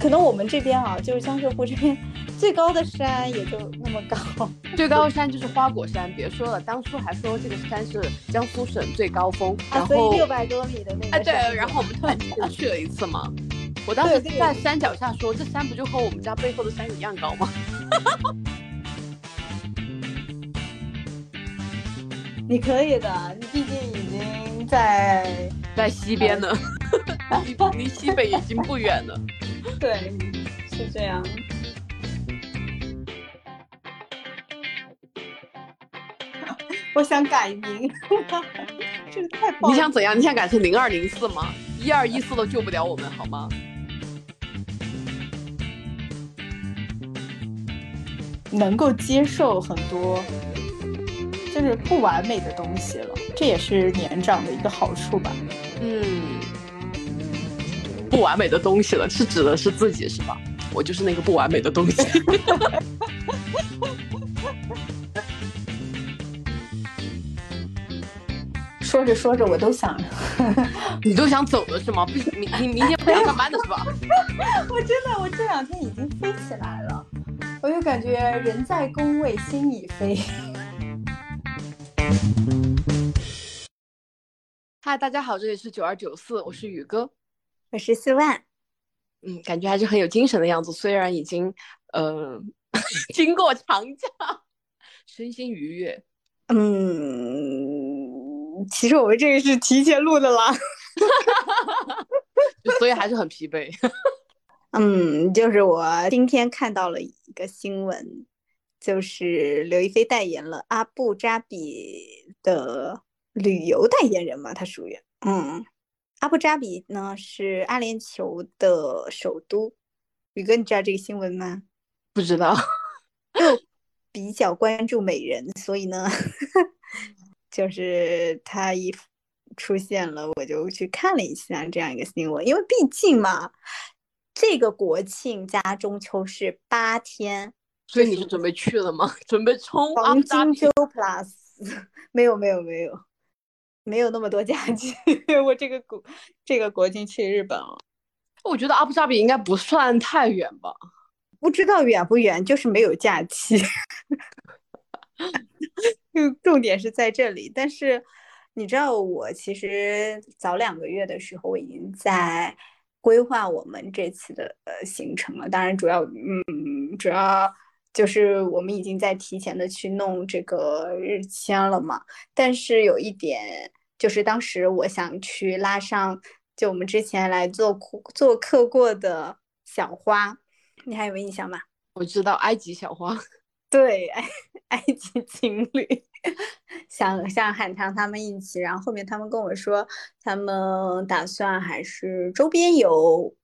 可能我们这边啊，就是江浙沪这边最高的山也就那么高，最高的山就是花果山。别说了，当初还说这个山是江苏省最高峰，然所后以六百多米的那个哎对，然后我们突然间去了一次嘛。我当时在山脚下说，这山不就和我们家背后的山一样高吗？你可以的，你毕竟已经在在西边呢，离 离西北已经不远了。对，是这样。我想改名，这个太暴你想怎样？你想改成零二零四吗？一二一四都救不了我们，好吗？能够接受很多就是不完美的东西了，这也是年长的一个好处吧。嗯，不完美的东西了，是指的是自己是吧？我就是那个不完美的东西。说着说着，我都想，你都想走了是吗？不，明明明天不想上班的是吧？我真的，我这两天已经飞起来了，我就感觉人在工位，心已飞。嗨，大家好，这里是九二九四，我是宇哥。我是四万，嗯，感觉还是很有精神的样子，虽然已经呃 经过长假，身心愉悦。嗯，其实我们这个是提前录的啦。所以还是很疲惫。嗯，就是我今天看到了一个新闻，就是刘亦菲代言了阿布扎比的旅游代言人嘛，她属于嗯，阿布扎比呢是阿联酋的首都。宇哥，你知道这个新闻吗？不知道，就比较关注美人，所以呢，就是他一出现了，我就去看了一下这样一个新闻，因为毕竟嘛，这个国庆加中秋是八天，所以你是准备去了吗？准备冲阿黄金周 plus，没有没有没有没有那么多假期，我这个国这个国庆去日本了，我觉得阿布扎比应该不算太远吧。不知道远不远，就是没有假期。就重点是在这里，但是你知道，我其实早两个月的时候，我已经在规划我们这次的呃行程了。当然，主要嗯，主要就是我们已经在提前的去弄这个日签了嘛。但是有一点，就是当时我想去拉上，就我们之前来做做客过的小花，你还有印象吗？我知道埃及小花，对，埃 埃及情侣，想想喊上他们一起，然后后面他们跟我说，他们打算还是周边游。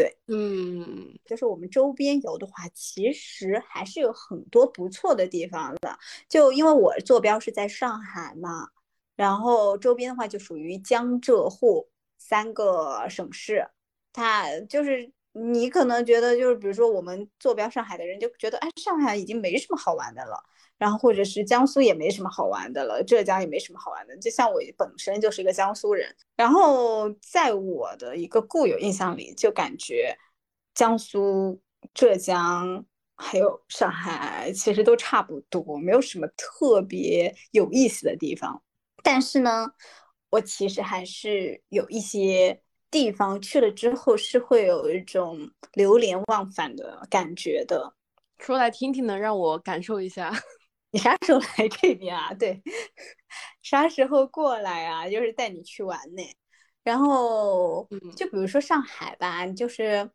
对，嗯，就是我们周边游的话，其实还是有很多不错的地方的。就因为我坐标是在上海嘛，然后周边的话就属于江浙沪三个省市，它就是。你可能觉得就是，比如说我们坐标上海的人就觉得，哎，上海已经没什么好玩的了，然后或者是江苏也没什么好玩的了，浙江也没什么好玩的。就像我本身就是一个江苏人，然后在我的一个固有印象里，就感觉江苏、浙江还有上海其实都差不多，没有什么特别有意思的地方。但是呢，我其实还是有一些。地方去了之后是会有一种流连忘返的感觉的，说来听听呢，让我感受一下。你啥时候来这边啊？对，啥时候过来啊？就是带你去玩呢。然后，就比如说上海吧，就是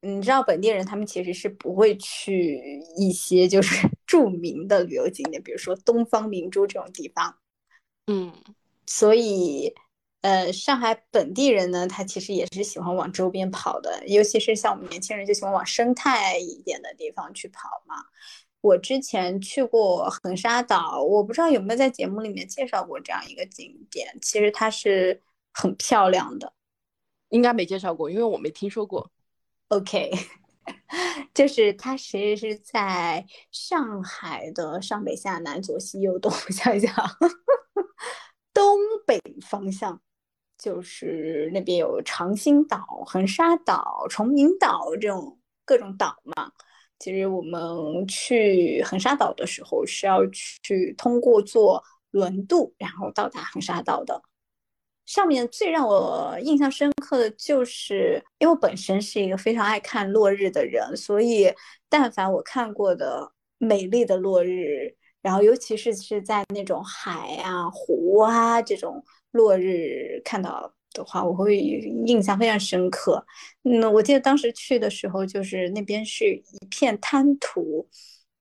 你知道本地人他们其实是不会去一些就是 著名的旅游景点，比如说东方明珠这种地方。嗯，所以。呃，上海本地人呢，他其实也是喜欢往周边跑的，尤其是像我们年轻人就喜欢往生态一点的地方去跑嘛。我之前去过横沙岛，我不知道有没有在节目里面介绍过这样一个景点，其实它是很漂亮的。应该没介绍过，因为我没听说过。OK，就是它其实是在上海的上北下南左西右东，我想一想，东北方向，就是那边有长兴岛、横沙岛、崇明岛这种各种岛嘛。其实我们去横沙岛的时候是要去通过坐轮渡，然后到达横沙岛的。上面最让我印象深刻的就是，因为我本身是一个非常爱看落日的人，所以但凡我看过的美丽的落日，然后尤其是是在那种海啊、湖啊这种落日看到。的话，我会印象非常深刻。嗯，我记得当时去的时候，就是那边是一片滩涂，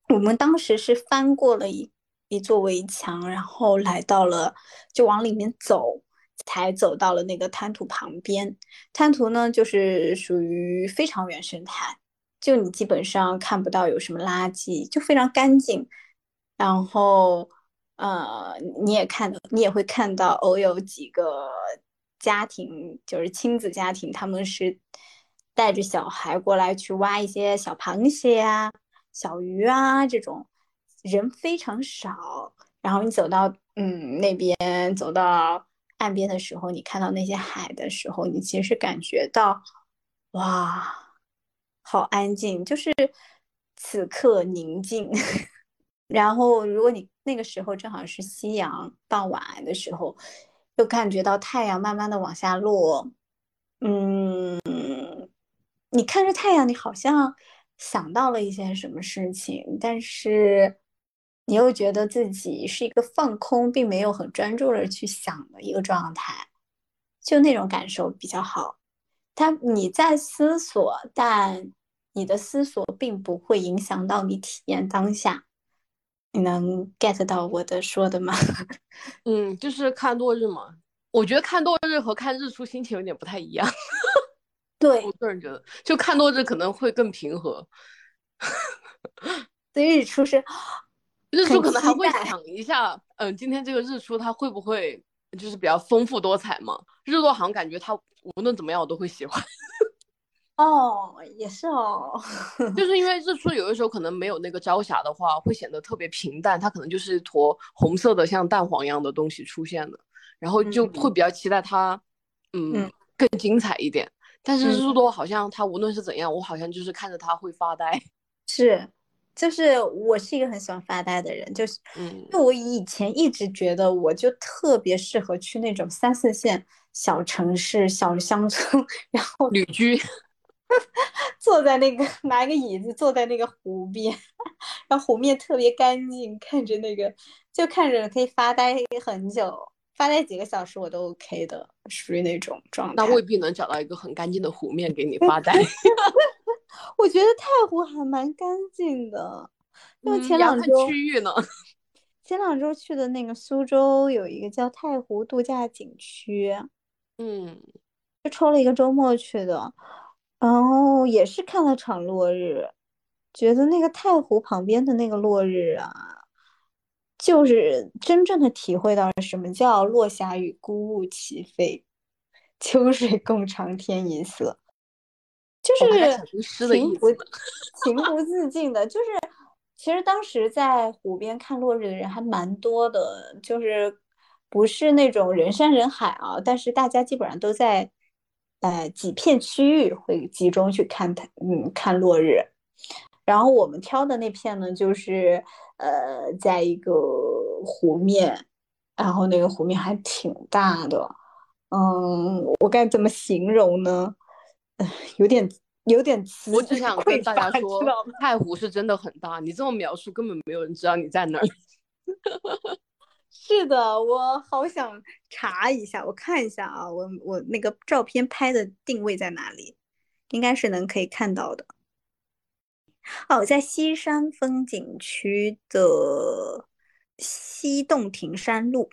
我们当时是翻过了一一座围墙，然后来到了，就往里面走，才走到了那个滩涂旁边。滩涂呢，就是属于非常原生态，就你基本上看不到有什么垃圾，就非常干净。然后，呃，你也看，你也会看到偶有几个。家庭就是亲子家庭，他们是带着小孩过来去挖一些小螃蟹啊、小鱼啊这种，人非常少。然后你走到嗯那边，走到岸边的时候，你看到那些海的时候，你其实感觉到哇，好安静，就是此刻宁静。然后如果你那个时候正好是夕阳傍晚的时候。就感觉到太阳慢慢的往下落，嗯，你看着太阳，你好像想到了一些什么事情，但是你又觉得自己是一个放空，并没有很专注的去想的一个状态，就那种感受比较好。他你在思索，但你的思索并不会影响到你体验当下。你能 get 到我的说的吗？嗯，就是看落日嘛。我觉得看落日和看日出心情有点不太一样。对我个人觉得，就看落日可能会更平和。对，日出是日出可能还会想一下，嗯，今天这个日出它会不会就是比较丰富多彩嘛？日落好像感觉它无论怎么样我都会喜欢。哦，也是哦，就是因为日出有的时候可能没有那个朝霞的话，会显得特别平淡，它可能就是一坨红色的像蛋黄一样的东西出现的，然后就会比较期待它，嗯，更精彩一点。但是日落好像它无论是怎样，我好像就是看着它会发呆。是，就是我是一个很喜欢发呆的人，就是，嗯，因为我以前一直觉得我就特别适合去那种三四线小城市、小乡村，然后旅居。坐在那个拿一个椅子坐在那个湖边，然后湖面特别干净，看着那个就看着可以发呆很久，发呆几个小时我都 OK 的，属于那种状态。那未必能找到一个很干净的湖面给你发呆。我觉得太湖还蛮干净的，因为前两周区域呢，前两周去的那个苏州有一个叫太湖度假景区，嗯，就抽了一个周末去的。然后也是看了场落日，觉得那个太湖旁边的那个落日啊，就是真正的体会到了什么叫落霞与孤鹜齐飞，秋水共长天一色，就是情不 情不自禁的。就是其实当时在湖边看落日的人还蛮多的，就是不是那种人山人海啊，但是大家基本上都在。呃，几片区域会集中去看它，嗯，看落日。然后我们挑的那片呢，就是呃，在一个湖面，然后那个湖面还挺大的。嗯，我该怎么形容呢？有点有点词我只想跟大家说，太湖是真的很大。你这么描述，根本没有人知道你在哪儿。是的，我好想查一下，我看一下啊，我我那个照片拍的定位在哪里？应该是能可以看到的。哦，在西山风景区的西洞庭山路。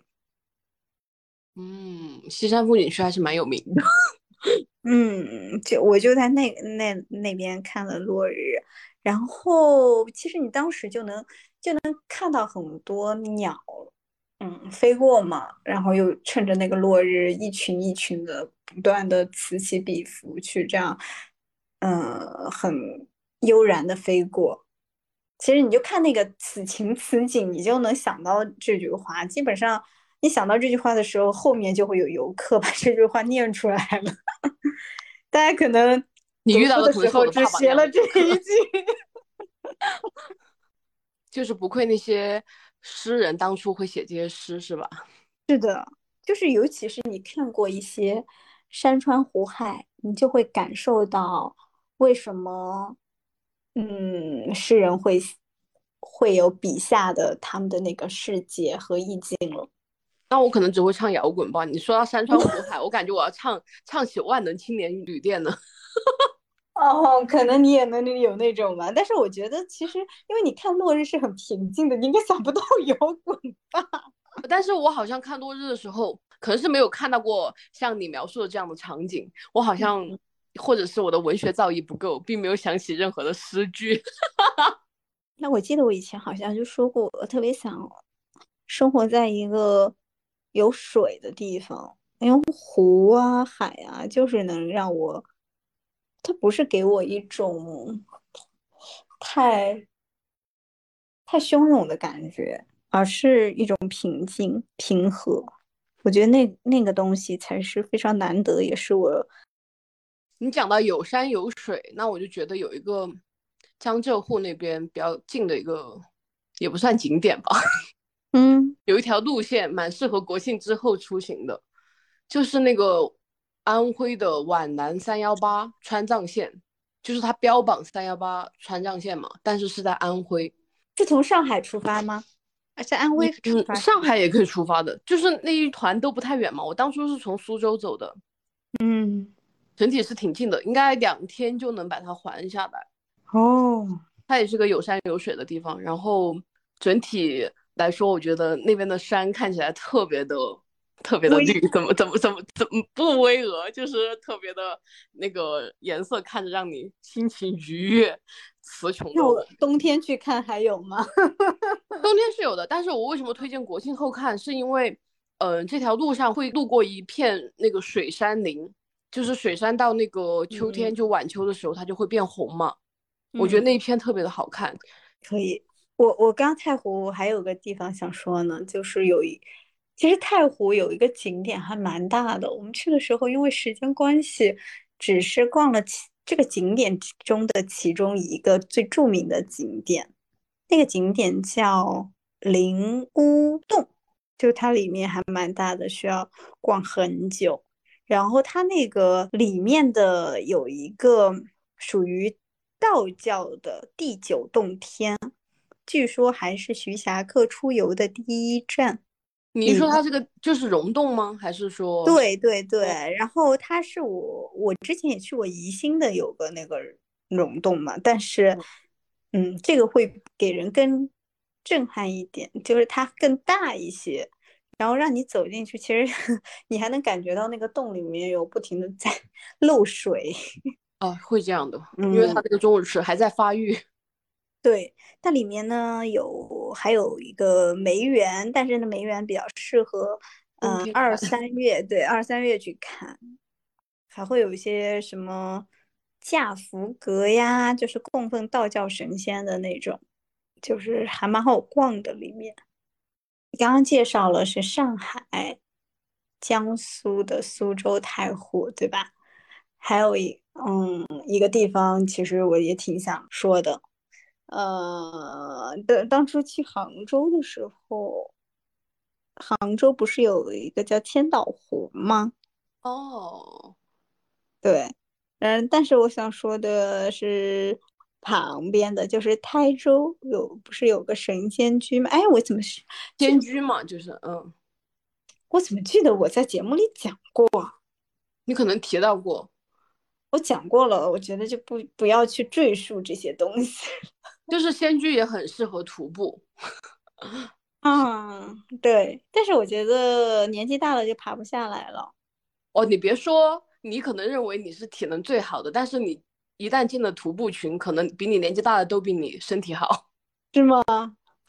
嗯，西山风景区还是蛮有名的。嗯，就我就在那那那边看了落日，然后其实你当时就能就能看到很多鸟。嗯，飞过嘛，然后又趁着那个落日，一群一群的不断的此起彼伏，去这样，嗯，很悠然的飞过。其实你就看那个此情此景，你就能想到这句话。基本上你想到这句话的时候，后面就会有游客把这句话念出来了。大家可能你遇到的时候只学了这一句，就是不愧那些诗人当初会写这些诗，是吧？是的，就是尤其是你看过一些山川湖海，你就会感受到为什么。嗯，诗人会会有笔下的他们的那个世界和意境了。那我可能只会唱摇滚吧。你说到山川湖 海，我感觉我要唱唱起万能青年旅店呢。哦，可能你也能有那种吧。但是我觉得其实，因为你看落日是很平静的，你应该想不到摇滚吧。但是我好像看落日的时候，可能是没有看到过像你描述的这样的场景。我好像。或者是我的文学造诣不够，并没有想起任何的诗句。那我记得我以前好像就说过，我特别想生活在一个有水的地方，因为湖啊、海啊，就是能让我，它不是给我一种太太汹涌的感觉，而是一种平静、平和。我觉得那那个东西才是非常难得，也是我。你讲到有山有水，那我就觉得有一个江浙沪那边比较近的一个，也不算景点吧。嗯，有一条路线蛮适合国庆之后出行的，就是那个安徽的皖南三幺八川藏线，就是它标榜三幺八川藏线嘛，但是是在安徽。是从上海出发吗？而且安徽出发？上海也可以出发的，就是那一团都不太远嘛。我当初是从苏州走的。嗯。整体是挺近的，应该两天就能把它环下来。哦，它也是个有山有水的地方。然后整体来说，我觉得那边的山看起来特别的、特别的绿，怎么怎么怎么怎么不巍峨，就是特别的那个颜色，看着让你心情愉悦、词穷。那冬天去看还有吗？冬天是有的，但是我为什么推荐国庆后看？是因为，嗯，这条路上会路过一片那个水杉林。就是水杉到那个秋天，就晚秋的时候，它就会变红嘛。我觉得那一片特别的好看。可以，我我刚太湖还有个地方想说呢，就是有一，其实太湖有一个景点还蛮大的。我们去的时候，因为时间关系，只是逛了其这个景点中的其中一个最著名的景点。那个景点叫灵乌洞，就它里面还蛮大的，需要逛很久。然后它那个里面的有一个属于道教的第九洞天，据说还是徐霞客出游的第一站。你说它这个就是溶洞吗？还是说？对对对，然后它是我我之前也去过宜兴的有个那个溶洞嘛，但是嗯，这个会给人更震撼一点，就是它更大一些。然后让你走进去，其实 你还能感觉到那个洞里面有不停的在 漏水。哦，会这样的，因为它这个钟乳石还在发育。对，它里面呢有还有一个梅园，但是那梅园比较适合嗯二三月，对二三月去看。还会有一些什么驾福阁呀，就是供奉道教神仙的那种，就是还蛮好逛的里面。刚刚介绍了是上海、江苏的苏州、太湖，对吧？还有一嗯一个地方，其实我也挺想说的。呃，当当初去杭州的时候，杭州不是有一个叫千岛湖吗？哦，对，嗯，但是我想说的是。旁边的就是台州有不是有个神仙居吗？哎，我怎么是仙居嘛？就是嗯，我怎么记得我在节目里讲过？你可能提到过，我讲过了。我觉得就不不要去赘述这些东西。就是仙居也很适合徒步。嗯，对。但是我觉得年纪大了就爬不下来了。哦，你别说，你可能认为你是体能最好的，但是你。一旦进了徒步群，可能比你年纪大的都比你身体好，是吗？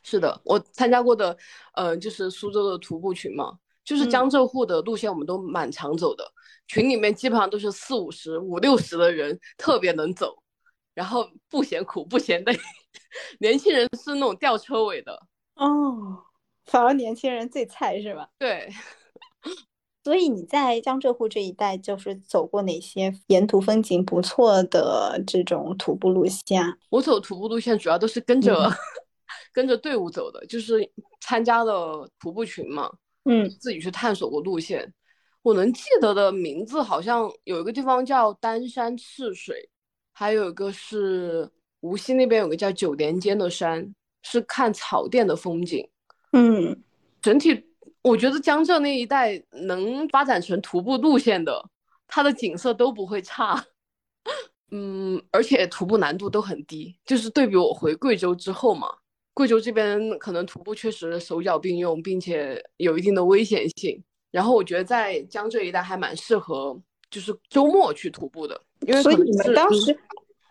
是的，我参加过的，呃，就是苏州的徒步群嘛，就是江浙沪的路线，我们都蛮常走的。群里面基本上都是四五十、五六十的人，特别能走。然后不嫌苦不嫌累。年轻人是那种吊车尾的哦，反而年轻人最菜是吧？对。所以你在江浙沪这一带，就是走过哪些沿途风景不错的这种徒步路线？我走徒步路线主要都是跟着 跟着队伍走的，就是参加了徒步群嘛，嗯，自己去探索过路线。我能记得的名字好像有一个地方叫丹山赤水，还有一个是无锡那边有个叫九连尖的山，是看草甸的风景。嗯，整体。我觉得江浙那一带能发展成徒步路线的，它的景色都不会差，嗯，而且徒步难度都很低。就是对比我回贵州之后嘛，贵州这边可能徒步确实手脚并用，并且有一定的危险性。然后我觉得在江浙一带还蛮适合，就是周末去徒步的。因为所以你们当时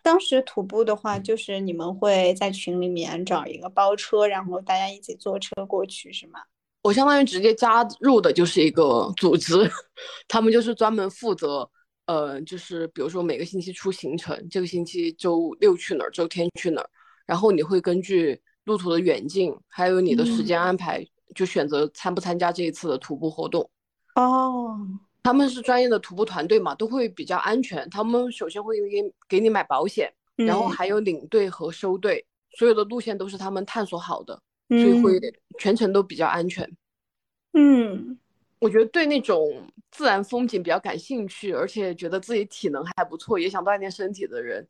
当时徒步的话，就是你们会在群里面找一个包车，然后大家一起坐车过去，是吗？我相当于直接加入的就是一个组织，他们就是专门负责，呃，就是比如说每个星期出行程，这个星期周六去哪儿，周天去哪儿，然后你会根据路途的远近，还有你的时间安排，就选择参不参加这一次的徒步活动。哦，他们是专业的徒步团队嘛，都会比较安全。他们首先会给给你买保险，然后还有领队和收队，所有的路线都是他们探索好的。所以会全程都比较安全。嗯，我觉得对那种自然风景比较感兴趣，而且觉得自己体能还不错，也想锻炼身体的人，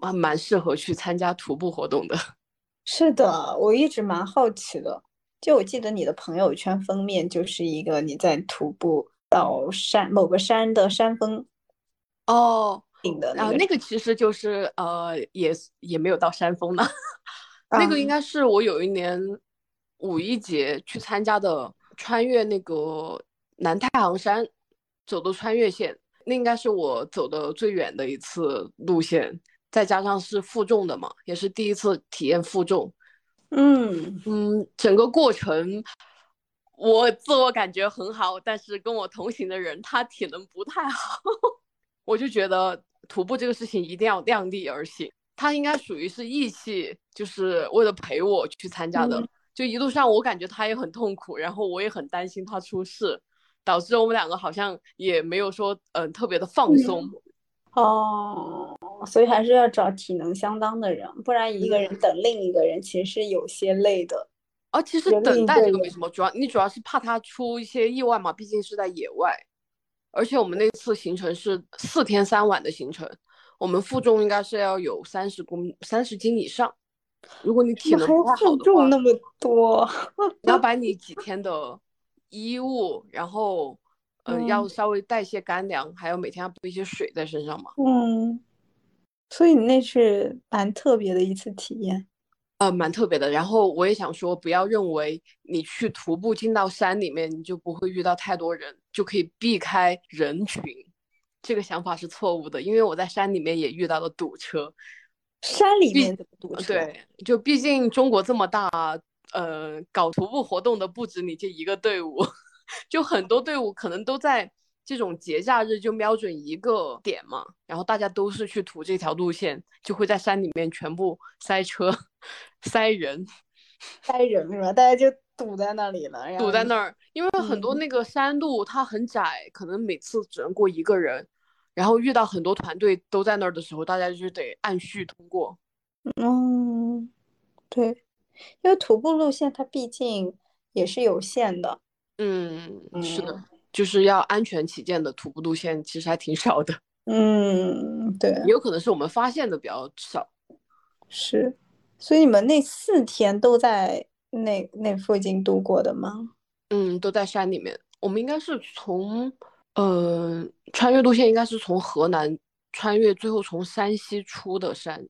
啊，蛮适合去参加徒步活动的。是的，我一直蛮好奇的。就我记得你的朋友圈封面就是一个你在徒步到山某个山的山峰。哦，顶的然后那个其实就是呃，也也没有到山峰呢。那个应该是我有一年五一节去参加的，穿越那个南太行山走的穿越线，那应该是我走的最远的一次路线，再加上是负重的嘛，也是第一次体验负重。嗯嗯，整个过程我自我感觉很好，但是跟我同行的人他体能不太好，我就觉得徒步这个事情一定要量力而行。他应该属于是义气，就是为了陪我去参加的。就一路上我感觉他也很痛苦，然后我也很担心他出事，导致我们两个好像也没有说嗯特别的放松。哦，所以还是要找体能相当的人，不然一个人等另一个人其实是有些累的。啊，其实等待这个没什么，主要你主要是怕他出一些意外嘛，毕竟是在野外。而且我们那次行程是四天三晚的行程。我们负重应该是要有三十公三十斤以上，如果你体能不太好的话，那么多，你要 把你几天的衣物，然后嗯，要稍微带些干粮，还有每天要补一些水在身上嘛。嗯，所以你那是蛮特别的一次体验，呃，蛮特别的。然后我也想说，不要认为你去徒步进到山里面，你就不会遇到太多人，就可以避开人群。这个想法是错误的，因为我在山里面也遇到了堵车。山里面怎么堵车？对，就毕竟中国这么大，呃，搞徒步活动的不止你这一个队伍，就很多队伍可能都在这种节假日就瞄准一个点嘛，然后大家都是去图这条路线，就会在山里面全部塞车、塞人、塞人是吧？大家就。堵在那里了，堵在那儿，因为很多那个山路它很窄，可能每次只能过一个人，然后遇到很多团队都在那儿的时候，大家就得按序通过。嗯，对，因为徒步路线它毕竟也是有限的。嗯，是的，就是要安全起见的徒步路线其实还挺少的。嗯，对，也有可能是我们发现的比较少。是，所以你们那四天都在。那那附近度过的吗？嗯，都在山里面。我们应该是从，呃，穿越路线应该是从河南穿越，最后从山西出的山。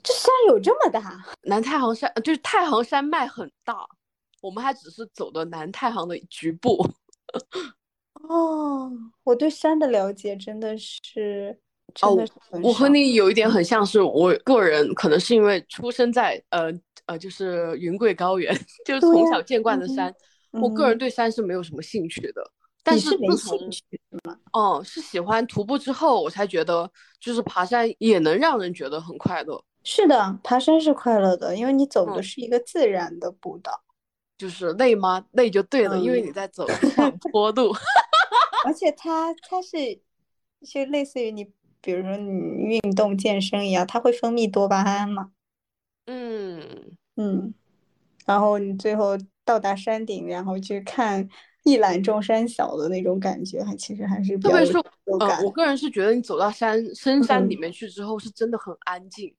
这山有这么大？南太行山就是太行山脉很大，我们还只是走的南太行的局部。哦，我对山的了解真的是。哦，我和你有一点很像是，我个人可能是因为出生在呃呃，就是云贵高原，就是从小见惯的山。我个人对山是没有什么兴趣的，但是没兴趣吗？哦，是喜欢徒步之后，我才觉得就是爬山也能让人觉得很快乐。是的，爬山是快乐的，因为你走的是一个自然的步道。就是累吗？累就对了，因为你在走上坡度。而且它它是就类似于你，比如说你运动健身一样，它会分泌多巴胺嘛。嗯嗯，然后你最后到达山顶，然后去看一览众山小的那种感觉，还其实还是特别是嗯，我个人是觉得你走到山深山里面去之后，是真的很安静，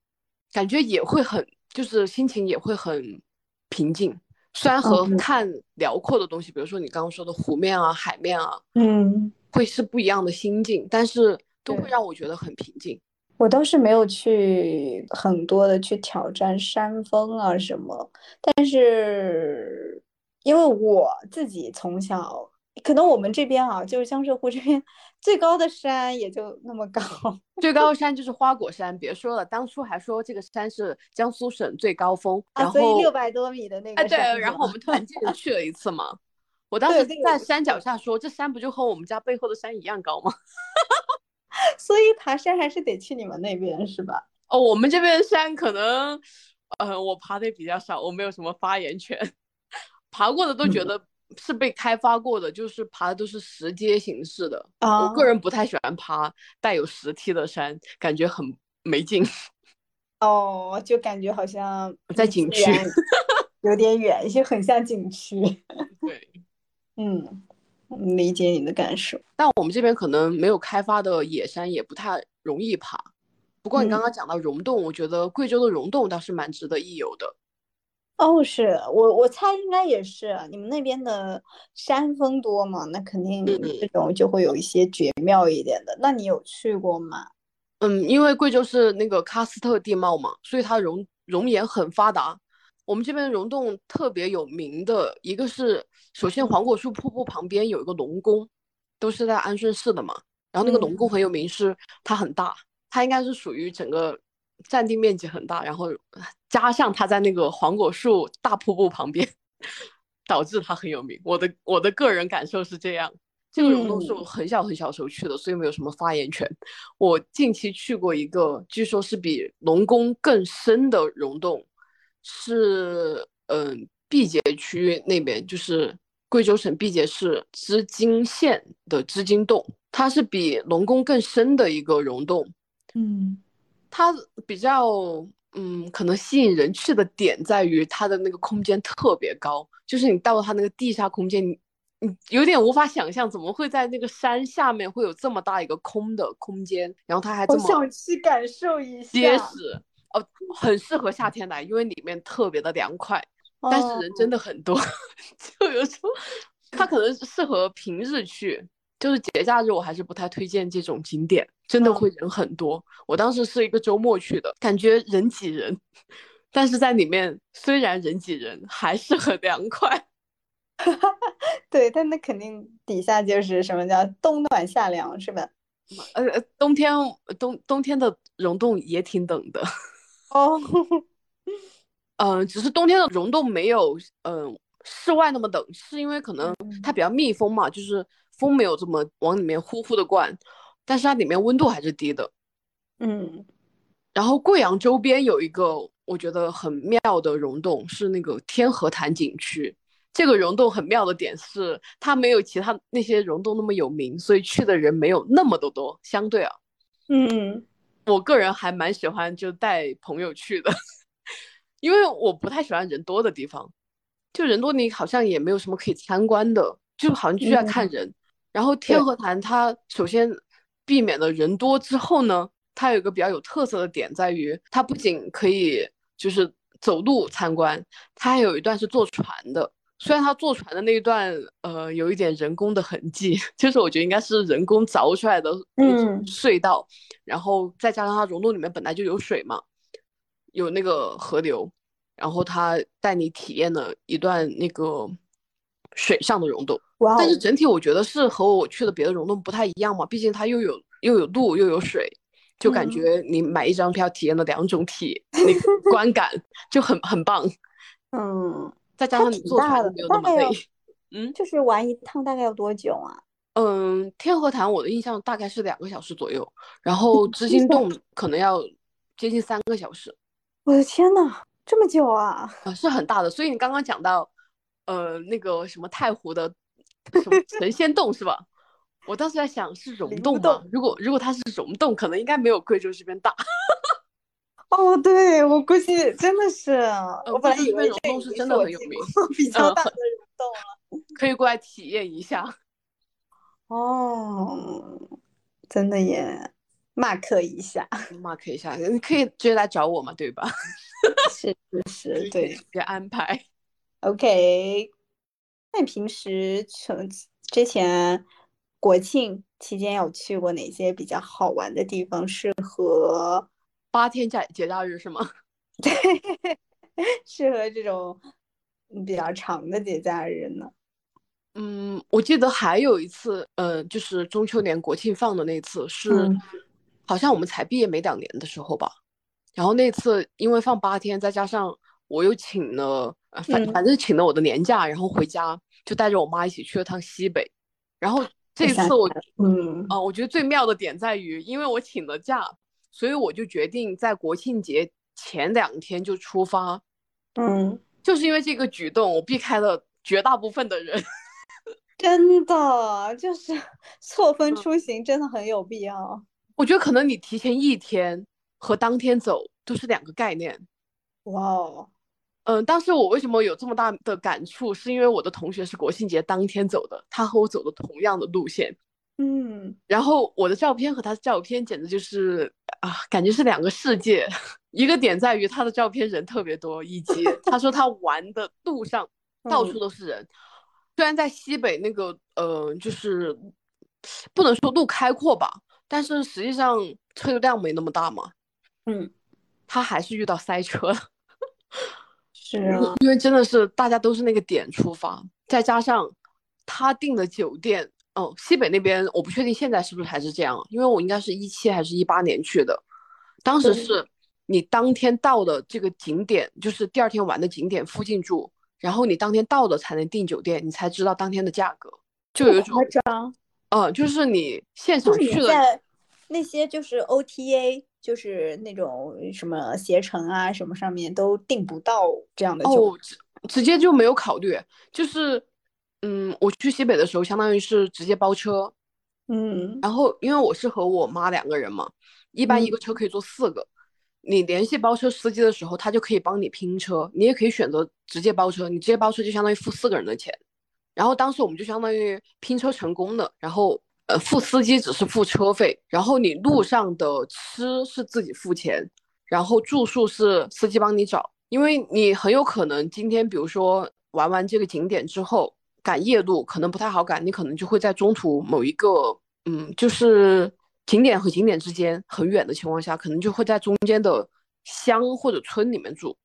感觉也会很就是心情也会很平静。虽然和看辽阔的东西，比如说你刚刚说的湖面啊、海面啊，嗯，会是不一样的心境，但是都会让我觉得很平静。我倒是没有去很多的去挑战山峰啊什么，但是因为我自己从小，可能我们这边啊，就是江浙沪这边最高的山也就那么高，最高的山就是花果山。别说了，当初还说这个山是江苏省最高峰，啊，所以六百多米的那个，哎，对，然后我们团建去了一次嘛，我当时在山脚下说，这山不就和我们家背后的山一样高吗？所以爬山还是得去你们那边是吧？哦，我们这边山可能，呃，我爬的比较少，我没有什么发言权。爬过的都觉得是被开发过的，就是爬的都是石阶形式的。我个人不太喜欢爬带有石梯的山，感觉很没劲。哦，就感觉好像在景区，有点远，就很像景区。对，嗯。理解你的感受，但我们这边可能没有开发的野山，也不太容易爬。不过你刚刚讲到溶洞，我觉得贵州的溶洞倒是蛮值得一游的。哦，是我我猜应该也是，你们那边的山峰多嘛，那肯定这种就会有一些绝妙一点的。那你有去过吗？嗯，因为贵州是那个喀斯特地貌嘛，所以它熔熔岩很发达。我们这边溶洞特别有名的一个是，首先黄果树瀑布旁边有一个龙宫，都是在安顺市的嘛。然后那个龙宫很有名，是它很大，它应该是属于整个占地面积很大，然后加上它在那个黄果树大瀑布旁边，导致它很有名。我的我的个人感受是这样。这个溶洞是我很小很小时候去的，所以没有什么发言权。我近期去过一个，据说是比龙宫更深的溶洞。是，嗯，毕节区那边就是贵州省毕节市织金县的织金洞，它是比龙宫更深的一个溶洞。嗯，它比较，嗯，可能吸引人去的点在于它的那个空间特别高，就是你到了它那个地下空间，你你有点无法想象怎么会在那个山下面会有这么大一个空的空间，然后它还这么想去感受一下，结实。哦，很适合夏天来，因为里面特别的凉快，但是人真的很多，就有时候它可能适合平日去，就是节假日我还是不太推荐这种景点，真的会人很多。我当时是一个周末去的，感觉人挤人，但是在里面虽然人挤人，还是很凉快。对，但那肯定底下就是什么叫冬暖夏凉，是吧？呃，冬天冬冬天的溶洞也挺冷的。哦，嗯，只是冬天的溶洞没有嗯室外那么冷，是因为可能它比较密封嘛，就是风没有这么往里面呼呼的灌，但是它里面温度还是低的。嗯，然后贵阳周边有一个我觉得很妙的溶洞，是那个天河潭景区。这个溶洞很妙的点是，它没有其他那些溶洞那么有名，所以去的人没有那么的多，相对啊，嗯。我个人还蛮喜欢就带朋友去的，因为我不太喜欢人多的地方，就人多你好像也没有什么可以参观的，就好像就在看人。然后天河潭它首先避免了人多之后呢，它有一个比较有特色的点在于，它不仅可以就是走路参观，它还有一段是坐船的。虽然它坐船的那一段，呃，有一点人工的痕迹，就是我觉得应该是人工凿出来的隧道，然后再加上它溶洞里面本来就有水嘛，有那个河流，然后它带你体验了一段那个水上的溶洞。但是整体我觉得是和我去的别的溶洞不太一样嘛，毕竟它又有又有路又有水，就感觉你买一张票体验了两种体那个 观感，就很很棒。嗯。再加上你坐船没有那么累，嗯，就是玩一趟大概要多久啊？嗯，天河潭我的印象大概是两个小时左右，然后 知心洞可能要接近三个小时。我的天呐，这么久啊！啊，是很大的。所以你刚刚讲到，呃，那个什么太湖的什么 神仙洞是吧？我当时在想是溶洞吗？如果如果它是溶洞，可能应该没有贵州这边大。哦，对，我估计真的是，我本来以为溶洞是真的很有名，比较大的溶洞了，可以过来体验一下。哦，真的耶，mark 一下，mark 一下，你可以直接来找我嘛，对吧？是是是，对，直接安排。OK，那你平时从之前？国庆期间有去过哪些比较好玩的地方？适合八天假节假日是吗？对，适合这种比较长的节假日呢。嗯，我记得还有一次，呃，就是中秋年国庆放的那次，是好像我们才毕业没两年的时候吧。然后那次因为放八天，再加上我又请了，反反正请了我的年假，然后回家就带着我妈一起去了趟西北，然后。这次我，嗯，啊，我觉得最妙的点在于，因为我请了假，所以我就决定在国庆节前两天就出发，嗯，就是因为这个举动，我避开了绝大部分的人，真的就是错峰出行真的很有必要。我觉得可能你提前一天和当天走都是两个概念。哇哦。嗯，当时我为什么有这么大的感触，是因为我的同学是国庆节当天走的，他和我走的同样的路线，嗯，然后我的照片和他的照片简直就是啊，感觉是两个世界。一个点在于他的照片人特别多，以及 他说他玩的路上到处都是人。虽然在西北那个呃，就是不能说路开阔吧，但是实际上车流量没那么大嘛，嗯，他还是遇到塞车了。是啊，因为真的是大家都是那个点出发，再加上他订的酒店，哦，西北那边我不确定现在是不是还是这样，因为我应该是一七还是一八年去的，当时是你当天到的这个景点，就是第二天玩的景点附近住，然后你当天到的才能订酒店，你才知道当天的价格，就有一种夸张，嗯，就是你现场去了那些就是 OTA。就是那种什么携程啊，什么上面都订不到这样的酒，直直接就没有考虑。就是，嗯，我去西北的时候，相当于是直接包车，嗯，然后因为我是和我妈两个人嘛，一般一个车可以坐四个。你联系包车司机的时候，他就可以帮你拼车，你也可以选择直接包车。你直接包车就相当于付四个人的钱。然后当时我们就相当于拼车成功的，然后。呃，付司机只是付车费，然后你路上的吃是自己付钱，然后住宿是司机帮你找，因为你很有可能今天比如说玩完这个景点之后赶夜路，可能不太好赶，你可能就会在中途某一个，嗯，就是景点和景点之间很远的情况下，可能就会在中间的乡或者村里面住，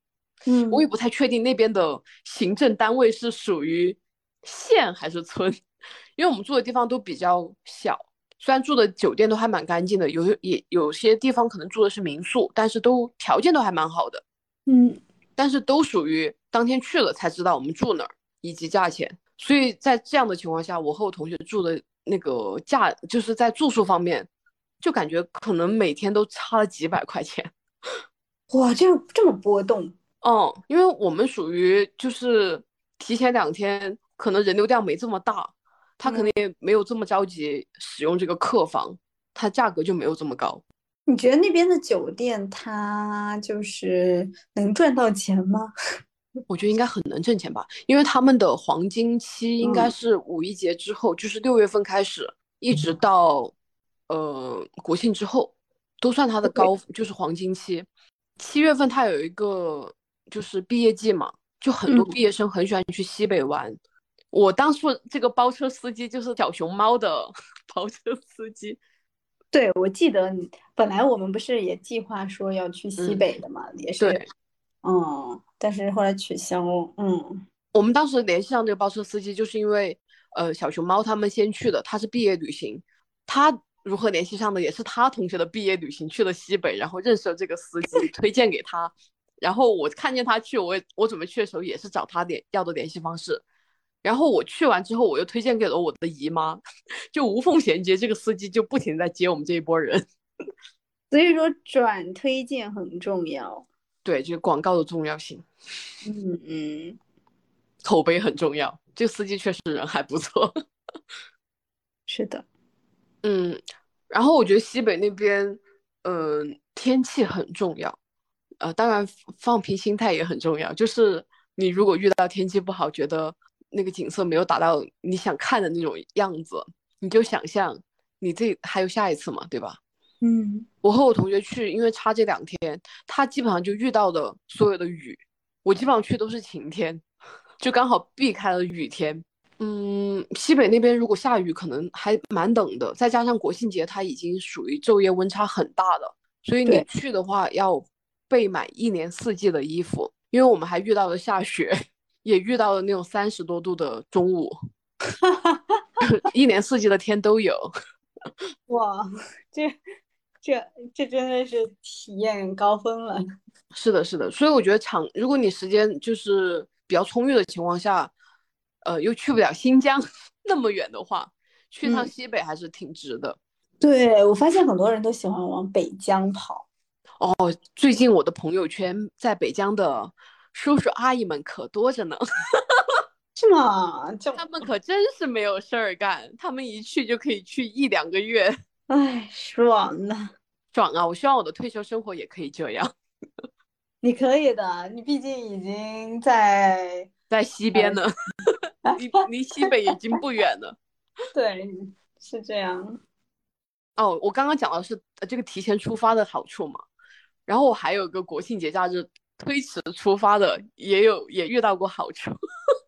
嗯，我也不太确定那边的行政单位是属于县还是村。因为我们住的地方都比较小，虽然住的酒店都还蛮干净的，有也有些地方可能住的是民宿，但是都条件都还蛮好的，嗯，但是都属于当天去了才知道我们住哪儿以及价钱，所以在这样的情况下，我和我同学住的那个价就是在住宿方面，就感觉可能每天都差了几百块钱，哇，这这么波动，嗯，因为我们属于就是提前两天，可能人流量没这么大。他肯定没有这么着急使用这个客房，它价格就没有这么高。你觉得那边的酒店它就是能赚到钱吗？我觉得应该很能挣钱吧，因为他们的黄金期应该是五一节之后，就是六月份开始，一直到呃国庆之后，都算它的高，就是黄金期。七月份它有一个就是毕业季嘛，就很多毕业生很喜欢去西北玩。我当初这个包车司机就是小熊猫的 包车司机，对，我记得你本来我们不是也计划说要去西北的嘛，也是，嗯，但是后来取消，嗯，我们当时联系上这个包车司机，就是因为呃小熊猫他们先去的，他是毕业旅行，他如何联系上的也是他同学的毕业旅行去了西北，然后认识了这个司机，推荐给他，然后我看见他去，我我准备去的时候也是找他联要的联系方式。然后我去完之后，我又推荐给了我的姨妈，就无缝衔接，这个司机就不停在接我们这一波人。所以说转推荐很重要，对，就是广告的重要性，嗯嗯，口碑很重要。这个司机确实人还不错，是的，嗯。然后我觉得西北那边，嗯，天气很重要，呃，当然放平心态也很重要。就是你如果遇到天气不好，觉得那个景色没有达到你想看的那种样子，你就想象你这还有下一次嘛，对吧？嗯，我和我同学去，因为差这两天，他基本上就遇到的所有的雨，我基本上去都是晴天，就刚好避开了雨天。嗯，西北那边如果下雨，可能还蛮冷的，再加上国庆节，它已经属于昼夜温差很大的，所以你去的话要备满一年四季的衣服，因为我们还遇到了下雪，也遇到了那种三十多度的中午，一年四季的天都有。哇，这这这真的是体验高峰了。是的，是的，所以我觉得长，如果你时间就是比较充裕的情况下。呃，又去不了新疆那么远的话，去趟西北还是挺值的。对我发现很多人都喜欢往北疆跑。哦，最近我的朋友圈在北疆的叔叔阿姨们可多着呢。是吗？他们可真是没有事儿干，他们一去就可以去一两个月。哎，爽呐！爽啊！我希望我的退休生活也可以这样。你可以的，你毕竟已经在在西边呢。离离西北已经不远了，对，是这样。哦，我刚刚讲的是这个提前出发的好处嘛，然后我还有个国庆节假日推迟出发的，也有也遇到过好处。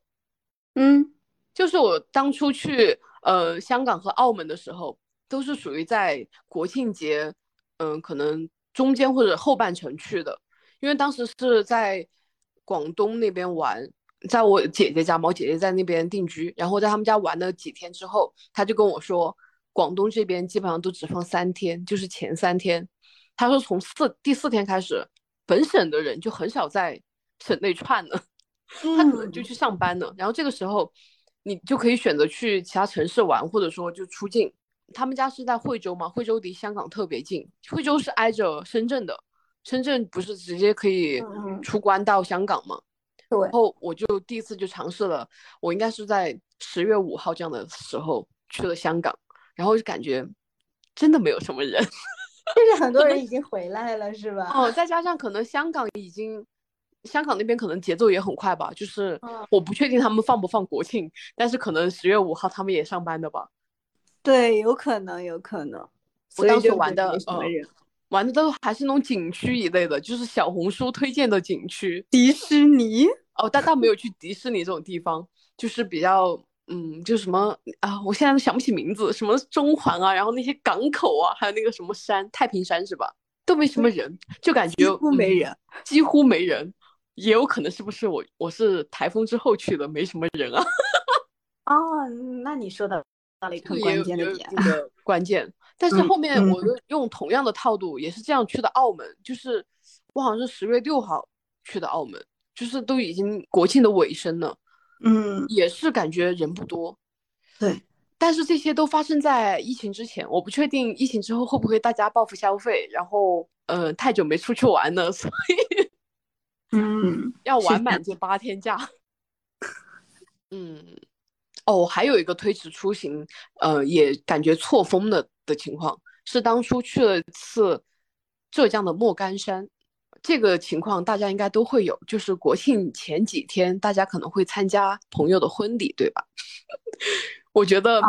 嗯，就是我当初去呃香港和澳门的时候，都是属于在国庆节嗯可能中间或者后半程去的，因为当时是在广东那边玩。在我姐姐家，我姐姐在那边定居，然后在他们家玩了几天之后，他就跟我说，广东这边基本上都只放三天，就是前三天。他说从四第四天开始，本省的人就很少在省内串了，他可能就去上班了。然后这个时候，你就可以选择去其他城市玩，或者说就出境。他们家是在惠州嘛，惠州离香港特别近，惠州是挨着深圳的，深圳不是直接可以出关到香港吗？然后我就第一次就尝试了，我应该是在十月五号这样的时候去了香港，然后就感觉真的没有什么人，就是很多人已经回来了，是吧？哦，再加上可能香港已经，香港那边可能节奏也很快吧，就是我不确定他们放不放国庆，但是可能十月五号他们也上班的吧？对，有可能，有可能。我当时玩的，玩的都还是那种景区一类的，就是小红书推荐的景区。迪士尼哦，但但没有去迪士尼这种地方，就是比较嗯，就什么啊，我现在都想不起名字，什么中环啊，然后那些港口啊，还有那个什么山，太平山是吧？都没什么人，就感觉几乎没人，几乎没人，也有可能是不是我我是台风之后去的，没什么人啊？哦，那你说的到了一个关键的点，关键。但是后面我又用同样的套路，也是这样去的澳门，就是我好像是十月六号去的澳门，就是都已经国庆的尾声了，嗯，也是感觉人不多，对。但是这些都发生在疫情之前，我不确定疫情之后会不会大家报复消费，然后呃太久没出去玩了，所以嗯要玩满这八天假，嗯。哦，还有一个推迟出行，呃，也感觉错峰的的情况是当初去了一次浙江的莫干山，这个情况大家应该都会有，就是国庆前几天大家可能会参加朋友的婚礼，对吧？我觉得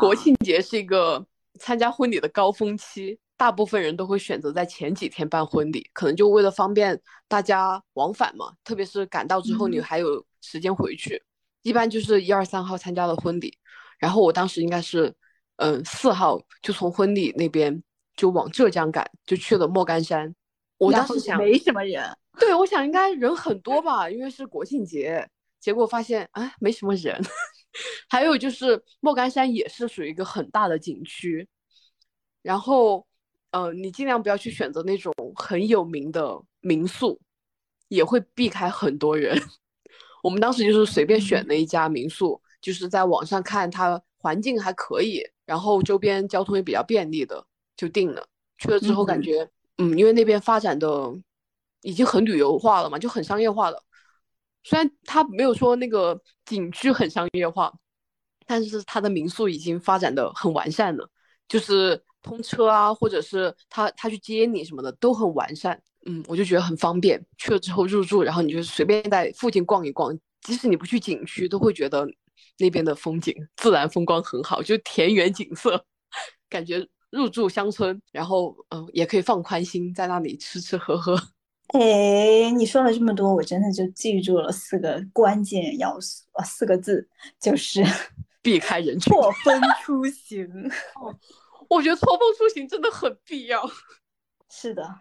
国庆节是一个参加婚礼的高峰期，大部分人都会选择在前几天办婚礼，可能就为了方便大家往返嘛，特别是赶到之后你还有时间回去。一般就是一二三号参加了婚礼，然后我当时应该是，嗯，四号就从婚礼那边就往浙江赶，就去了莫干山。我当时想没什么人，对，我想应该人很多吧，因为是国庆节。结果发现啊，没什么人。还有就是莫干山也是属于一个很大的景区，然后，呃，你尽量不要去选择那种很有名的民宿，也会避开很多人。我们当时就是随便选了一家民宿，就是在网上看它环境还可以，然后周边交通也比较便利的，就定了。去了之后感觉，嗯，因为那边发展的已经很旅游化了嘛，就很商业化了。虽然它没有说那个景区很商业化，但是它的民宿已经发展的很完善了，就是通车啊，或者是他他去接你什么的都很完善。嗯，我就觉得很方便。去了之后入住，然后你就随便在附近逛一逛，即使你不去景区，都会觉得那边的风景、自然风光很好，就田园景色，感觉入住乡村，然后嗯，也可以放宽心，在那里吃吃喝喝。哎，你说了这么多，我真的就记住了四个关键要素啊，四个字就是避开人群，错 峰出行。我觉得错峰出行真的很必要。是的。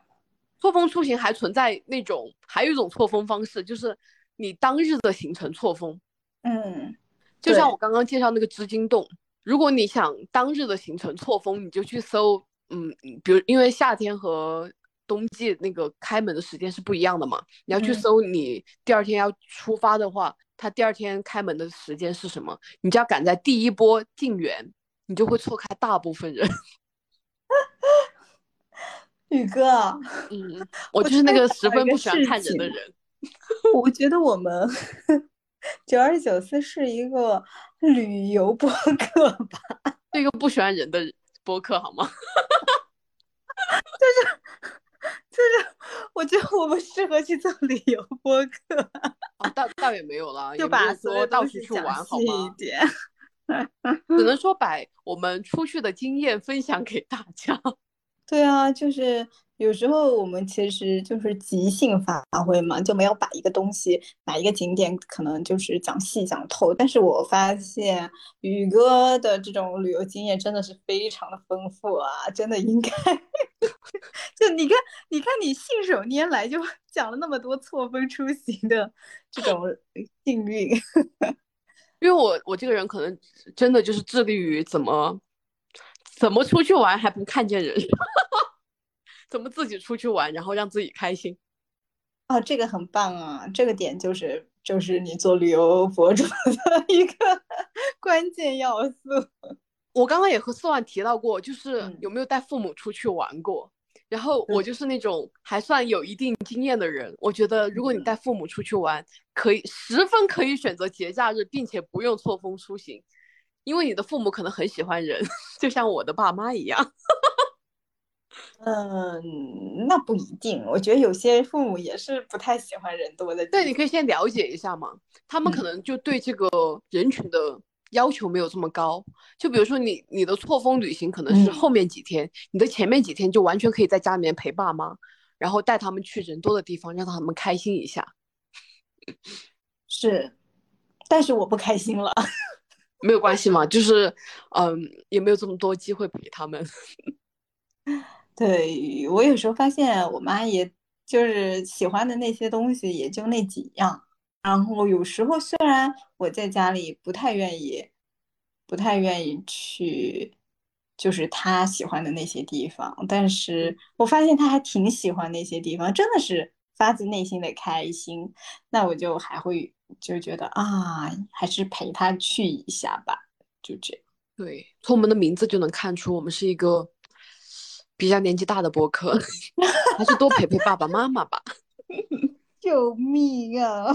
错峰出行还存在那种，还有一种错峰方式，就是你当日的行程错峰。嗯，就像我刚刚介绍那个织金洞，如果你想当日的行程错峰，你就去搜，嗯，比如因为夏天和冬季那个开门的时间是不一样的嘛，你要去搜你第二天要出发的话，它第二天开门的时间是什么？你就要赶在第一波进园，你就会错开大部分人。宇哥，嗯，我就是那个十分不喜欢看人的人。我觉得我们九二九四是一个旅游博客吧，是一个不喜欢人的博客，好吗？就 是就是，我觉得我们适合去做旅游播客。哦，倒倒也没有啦，就把所有到处去玩好吗？只能 说把我们出去的经验分享给大家。对啊，就是有时候我们其实就是即兴发挥嘛，就没有把一个东西、哪一个景点可能就是讲细讲透。但是我发现宇哥的这种旅游经验真的是非常的丰富啊，真的应该。就你看，你看你信手拈来就 讲了那么多错峰出行的这种幸运，因为我我这个人可能真的就是致力于怎么。怎么出去玩还不看见人？怎么自己出去玩，然后让自己开心？哦，这个很棒啊！这个点就是就是你做旅游博主的一个 关键要素。我刚刚也和四万提到过，就是有没有带父母出去玩过？然后我就是那种还算有一定经验的人。我觉得如果你带父母出去玩，可以十分可以选择节假日，并且不用错峰出行。因为你的父母可能很喜欢人，就像我的爸妈一样。嗯，那不一定。我觉得有些父母也是不太喜欢人多的。对，你可以先了解一下嘛。他们可能就对这个人群的要求没有这么高。就比如说你，你的错峰旅行可能是后面几天，你的前面几天就完全可以在家里面陪爸妈，然后带他们去人多的地方，让他们开心一下。是，但是我不开心了。没有关系嘛，就是，嗯，也没有这么多机会陪他们。对我有时候发现，我妈也就是喜欢的那些东西也就那几样。然后有时候虽然我在家里不太愿意，不太愿意去，就是她喜欢的那些地方，但是我发现她还挺喜欢那些地方，真的是发自内心的开心。那我就还会。就觉得啊，还是陪她去一下吧，就这样。对，从我们的名字就能看出，我们是一个比较年纪大的播客，还是多陪陪爸爸妈妈吧。救命啊！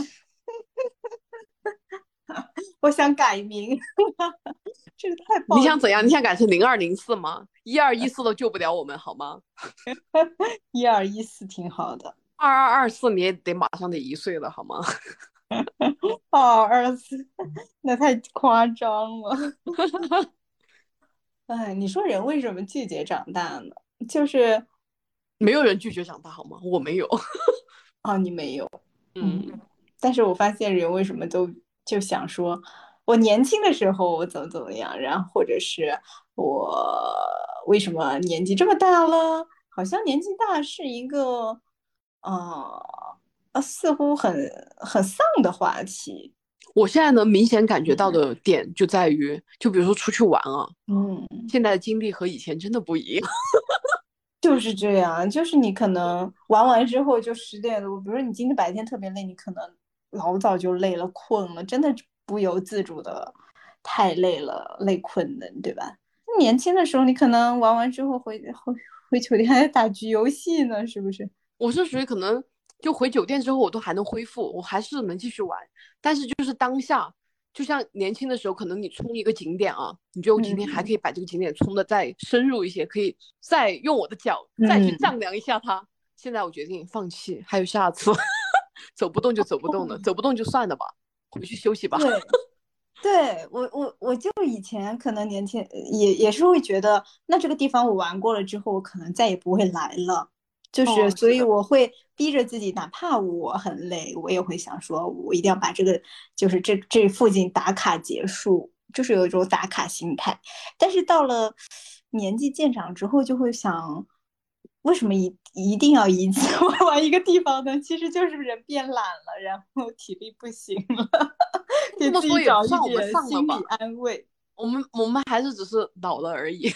我想改名，这个太……你想怎样？你想改成零二零四吗？一二一四都救不了我们，好吗？一二一四挺好的，二二二四你也得马上得一岁了，好吗？二二四，那太夸张了。哎，你说人为什么拒绝长大呢？就是没有人拒绝长大，好吗？我没有。哦，你没有。嗯。但是我发现人为什么都就想说，我年轻的时候我怎么怎么样，然后或者是我为什么年纪这么大了，好像年纪大是一个，呃。啊，似乎很很丧的话题。我现在能明显感觉到的点就在于，就比如说出去玩啊，嗯，现在的经历和以前真的不一样。就是这样，就是你可能玩完之后就十点多，比如说你今天白天特别累，你可能老早就累了、困了，真的不由自主的太累了，累困的，对吧？年轻的时候，你可能玩完之后回回回酒店还打局游戏呢，是不是？我是属于可能就回酒店之后我都还能恢复，我还是能继续玩，但是就是当下。就像年轻的时候，可能你冲一个景点啊，你觉得我今天还可以把这个景点冲的再深入一些，可以再用我的脚再去丈量一下它。现在我决定放弃，还有下次，走不动就走不动了，走不动就算了吧，回去休息吧。对，对我我我就以前可能年轻也也是会觉得，那这个地方我玩过了之后，我可能再也不会来了。就是，所以我会逼着自己，哪怕我很累，我也会想说，我一定要把这个，就是这这附近打卡结束，就是有一种打卡心态。但是到了年纪渐长之后，就会想，为什么一一定要一次 玩完一个地方呢？其实就是人变懒了，然后体力不行了，给自己找一点心理安慰。我们我们还是只是老了而已。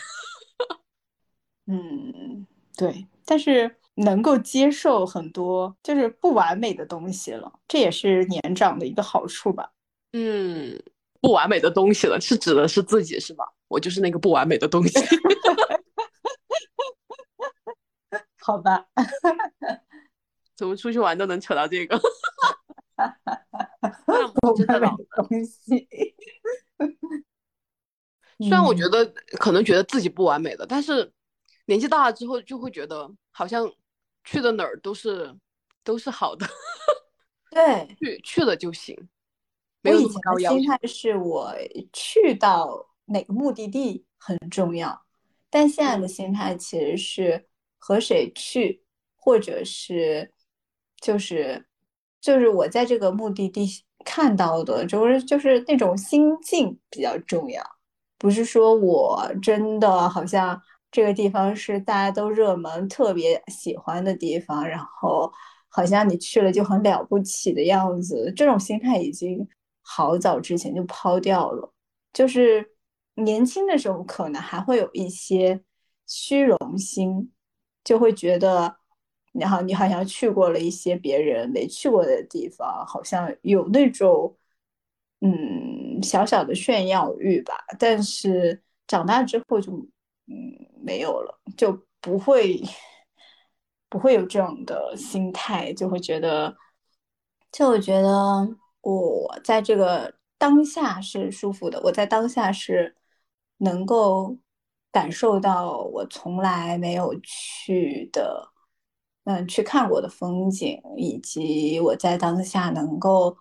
嗯，对，但是。能够接受很多就是不完美的东西了，这也是年长的一个好处吧。嗯，不完美的东西了，是指的是自己是吧？我就是那个不完美的东西。好吧，怎么出去玩都能扯到这个？不完美的东西。虽然我觉得可能觉得自己不完美的，但是年纪大了之后就会觉得好像。去的哪儿都是都是好的，对，去去了就行。我以前的心态是我去到哪个目的地很重要，但现在的心态其实是和谁去，或者是就是就是我在这个目的地看到的，就是就是那种心境比较重要，不是说我真的好像。这个地方是大家都热门、特别喜欢的地方，然后好像你去了就很了不起的样子。这种心态已经好早之前就抛掉了。就是年轻的时候可能还会有一些虚荣心，就会觉得，然后你好像去过了一些别人没去过的地方，好像有那种嗯小小的炫耀欲吧。但是长大之后就嗯。没有了，就不会不会有这种的心态，就会觉得，就我觉得我在这个当下是舒服的，我在当下是能够感受到我从来没有去的，嗯，去看过的风景，以及我在当下能够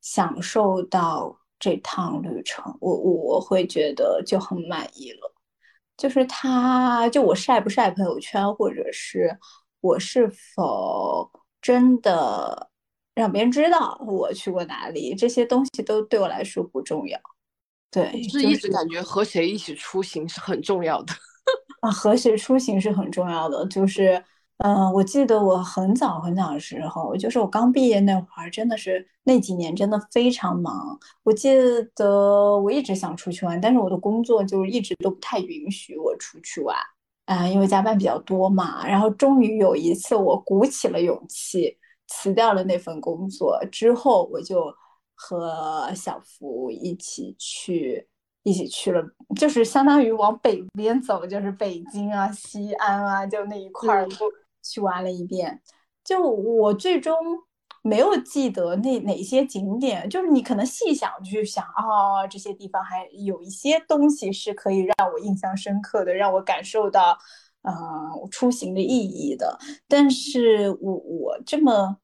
享受到这趟旅程，我我会觉得就很满意了。就是他，就我晒不晒朋友圈，或者是我是否真的让别人知道我去过哪里，这些东西都对我来说不重要。对，就是一直感觉和谁一起出行是很重要的啊，和谁出行是很重要的，就是。嗯，我记得我很早很早的时候，就是我刚毕业那会儿，真的是那几年真的非常忙。我记得我一直想出去玩，但是我的工作就一直都不太允许我出去玩。嗯，因为加班比较多嘛。然后终于有一次，我鼓起了勇气辞掉了那份工作，之后我就和小福一起去，一起去了，就是相当于往北边走，就是北京啊、西安啊，就那一块儿。去玩了一遍，就我最终没有记得那哪些景点，就是你可能细想去想啊，这些地方还有一些东西是可以让我印象深刻的，让我感受到，嗯，出行的意义的。但是我我这么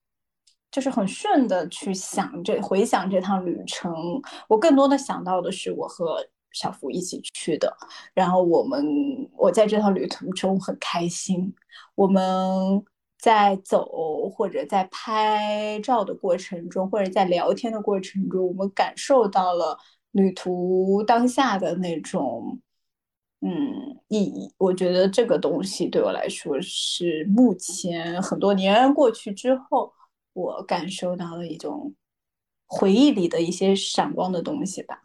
就是很顺的去想这回想这趟旅程，我更多的想到的是我和小福一起去的，然后我们我在这趟旅途中很开心。我们在走或者在拍照的过程中，或者在聊天的过程中，我们感受到了旅途当下的那种嗯意义。我觉得这个东西对我来说是目前很多年过去之后，我感受到了一种回忆里的一些闪光的东西吧。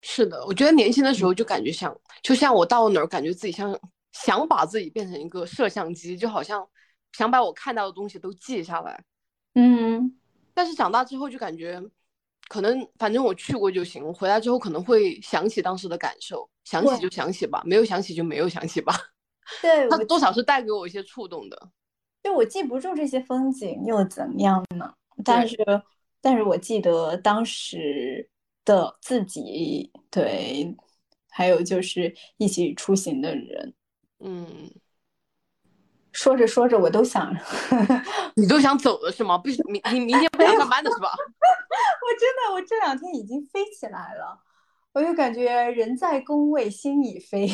是的，我觉得年轻的时候就感觉像，就像我到哪儿，感觉自己像。想把自己变成一个摄像机，就好像想把我看到的东西都记下来。嗯，但是长大之后就感觉可能反正我去过就行，回来之后可能会想起当时的感受，想起就想起吧，没有想起就没有想起吧。对，它多少是带给我一些触动的。就我记不住这些风景又怎样呢？但是，但是我记得当时的自己，对，还有就是一起出行的人，嗯。说着说着，我都想，你都想走了是吗？不，明你明天不想上班的是吧？我真的，我这两天已经飞起来了，我就感觉人在工位，心已飞。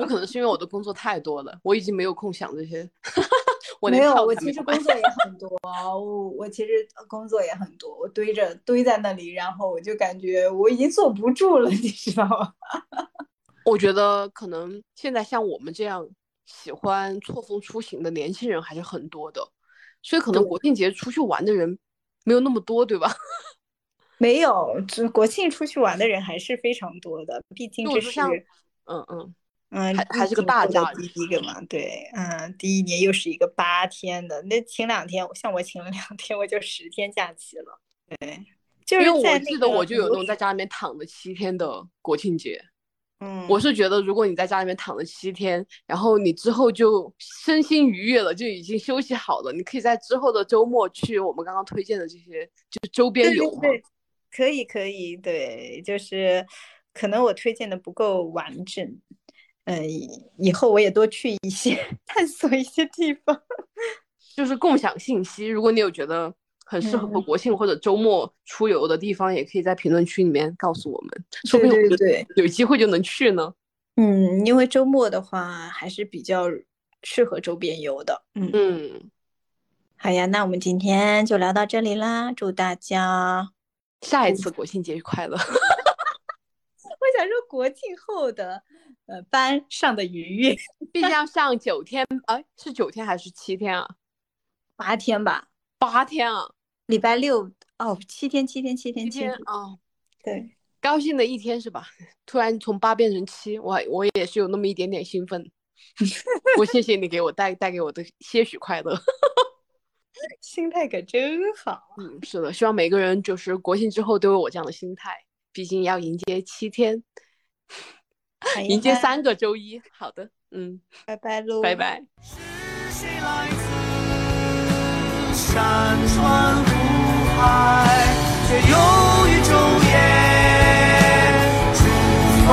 有可能是因为我的工作太多了，我已经没有空想这些。我没有，我其实工作也很多，我我其实工作也很多，我堆着堆在那里，然后我就感觉我已经坐不住了，你知道吗？我觉得可能现在像我们这样。喜欢错峰出行的年轻人还是很多的，所以可能国庆节出去玩的人没有那么多，对吧？没有，这国庆出去玩的人还是非常多的，毕竟这是，嗯嗯嗯，还还是个大假第一个嘛，对，嗯，第一年又是一个八天的，那请两天，像我请了两天，我就十天假期了，对，就是因为我记得我就有那种在家里面躺了七天的国庆节。嗯，我是觉得，如果你在家里面躺了七天，然后你之后就身心愉悦了，就已经休息好了，你可以在之后的周末去我们刚刚推荐的这些就是周边游嘛。可以可以，对，就是可能我推荐的不够完整，嗯，以后我也多去一些，探索一些地方，就是共享信息。如果你有觉得。很适合国庆或者周末出游的地方，也可以在评论区里面告诉我们，说不定有机会就能去呢。嗯，因为周末的话还是比较适合周边游的。嗯嗯，好呀，那我们今天就聊到这里啦，祝大家下一次国庆节快乐。我想说国庆后的呃班上的愉悦，毕竟要上九天，哎，是九天还是七天啊？八天吧，八天啊。礼拜六哦，七天七天七天七天哦，对，高兴的一天是吧？突然从八变成七，我我也是有那么一点点兴奋。我谢谢你给我带带给我的些许快乐，心态可真好。嗯，是的，希望每个人就是国庆之后都有我这样的心态，毕竟要迎接七天，迎接三个周一。好的，嗯，拜拜喽，拜拜。是谁来自山川爱，却又于昼夜逐风